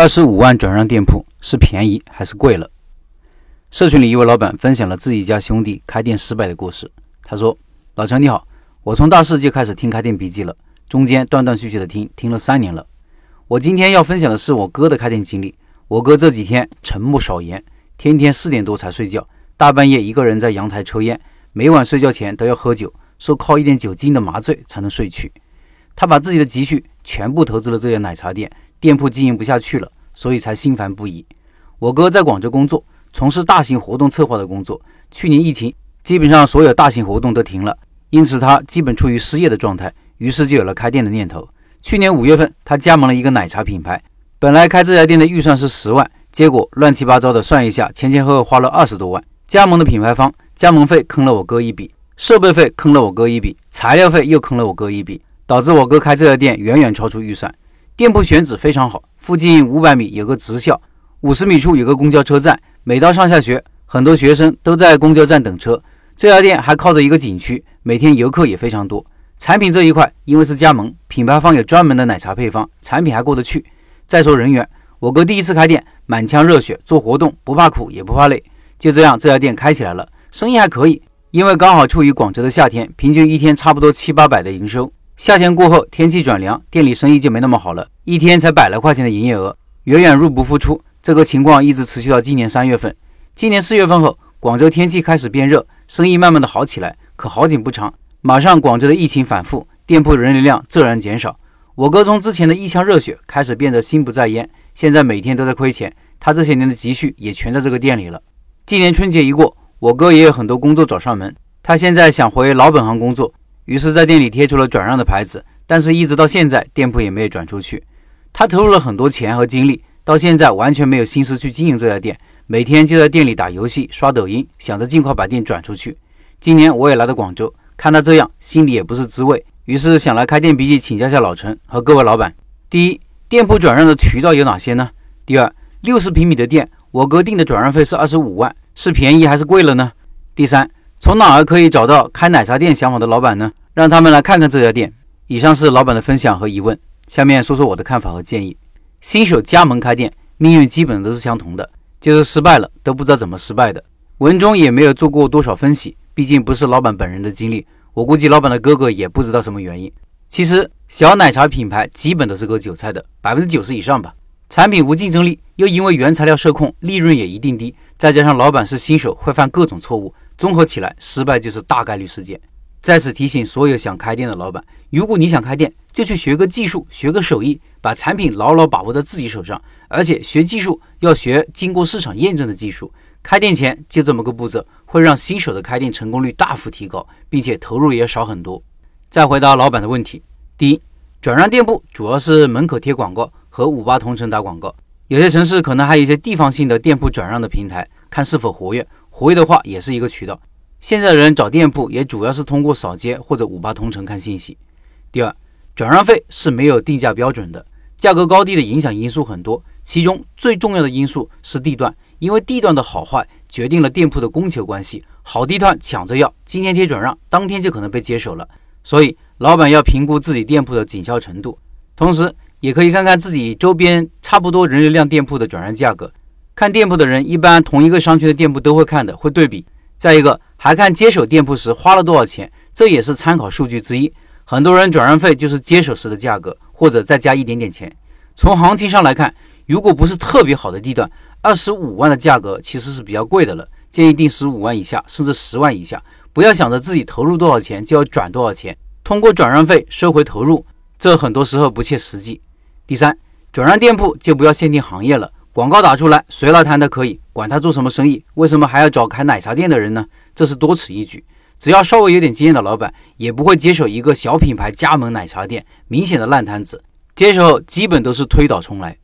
二十五万转让店铺是便宜还是贵了？社群里一位老板分享了自己家兄弟开店失败的故事。他说：“老陈你好，我从大四就开始听开店笔记了，中间断断续续的听，听了三年了。我今天要分享的是我哥的开店经历。我哥这几天沉默少言，天天四点多才睡觉，大半夜一个人在阳台抽烟，每晚睡觉前都要喝酒，说靠一点酒精的麻醉才能睡去。他把自己的积蓄全部投资了这家奶茶店。”店铺经营不下去了，所以才心烦不已。我哥在广州工作，从事大型活动策划的工作。去年疫情，基本上所有大型活动都停了，因此他基本处于失业的状态，于是就有了开店的念头。去年五月份，他加盟了一个奶茶品牌，本来开这家店的预算是十万，结果乱七八糟的算一下，前前后后花了二十多万。加盟的品牌方加盟费坑了我哥一笔，设备费坑了我哥一笔，材料费又坑了我哥一笔，导致我哥开这家店远远超出预算。店铺选址非常好，附近五百米有个职校，五十米处有个公交车站。每到上下学，很多学生都在公交站等车。这家店还靠着一个景区，每天游客也非常多。产品这一块，因为是加盟，品牌方有专门的奶茶配方，产品还过得去。再说人员，我哥第一次开店，满腔热血，做活动不怕苦也不怕累，就这样这家店开起来了，生意还可以。因为刚好处于广州的夏天，平均一天差不多七八百的营收。夏天过后，天气转凉，店里生意就没那么好了，一天才百来块钱的营业额，远远入不敷出。这个情况一直持续到今年三月份。今年四月份后，广州天气开始变热，生意慢慢的好起来。可好景不长，马上广州的疫情反复，店铺人流量骤然减少。我哥从之前的一腔热血开始变得心不在焉，现在每天都在亏钱。他这些年的积蓄也全在这个店里了。今年春节一过，我哥也有很多工作找上门，他现在想回老本行工作。于是，在店里贴出了转让的牌子，但是一直到现在，店铺也没有转出去。他投入了很多钱和精力，到现在完全没有心思去经营这家店，每天就在店里打游戏、刷抖音，想着尽快把店转出去。今年我也来到广州，看他这样，心里也不是滋味，于是想来开店笔记请教下老陈和各位老板：第一，店铺转让的渠道有哪些呢？第二，六十平米的店，我哥定的转让费是二十五万，是便宜还是贵了呢？第三。从哪儿可以找到开奶茶店想法的老板呢？让他们来看看这家店。以上是老板的分享和疑问，下面说说我的看法和建议。新手加盟开店，命运基本都是相同的，就是失败了都不知道怎么失败的。文中也没有做过多少分析，毕竟不是老板本人的经历，我估计老板的哥哥也不知道什么原因。其实小奶茶品牌基本都是割韭菜的，百分之九十以上吧。产品无竞争力，又因为原材料受控，利润也一定低，再加上老板是新手，会犯各种错误。综合起来，失败就是大概率事件。在此提醒所有想开店的老板：如果你想开店，就去学个技术，学个手艺，把产品牢牢把握在自己手上。而且学技术要学经过市场验证的技术。开店前就这么个步骤，会让新手的开店成功率大幅提高，并且投入也少很多。再回答老板的问题：第一，转让店铺主要是门口贴广告和五八同城打广告，有些城市可能还有一些地方性的店铺转让的平台，看是否活跃。活跃的话也是一个渠道。现在的人找店铺也主要是通过扫街或者五八同城看信息。第二，转让费是没有定价标准的，价格高低的影响因素很多，其中最重要的因素是地段，因为地段的好坏决定了店铺的供求关系。好地段抢着要，今天贴转让，当天就可能被接手了。所以老板要评估自己店铺的紧销程度，同时也可以看看自己周边差不多人流量店铺的转让价格。看店铺的人，一般同一个商圈的店铺都会看的，会对比。再一个，还看接手店铺时花了多少钱，这也是参考数据之一。很多人转让费就是接手时的价格，或者再加一点点钱。从行情上来看，如果不是特别好的地段，二十五万的价格其实是比较贵的了。建议定十五万以下，甚至十万以下。不要想着自己投入多少钱就要转多少钱，通过转让费收回投入，这很多时候不切实际。第三，转让店铺就不要限定行业了。广告打出来，谁来谈都可以，管他做什么生意，为什么还要找开奶茶店的人呢？这是多此一举。只要稍微有点经验的老板，也不会接手一个小品牌加盟奶茶店，明显的烂摊子。接手后基本都是推倒重来。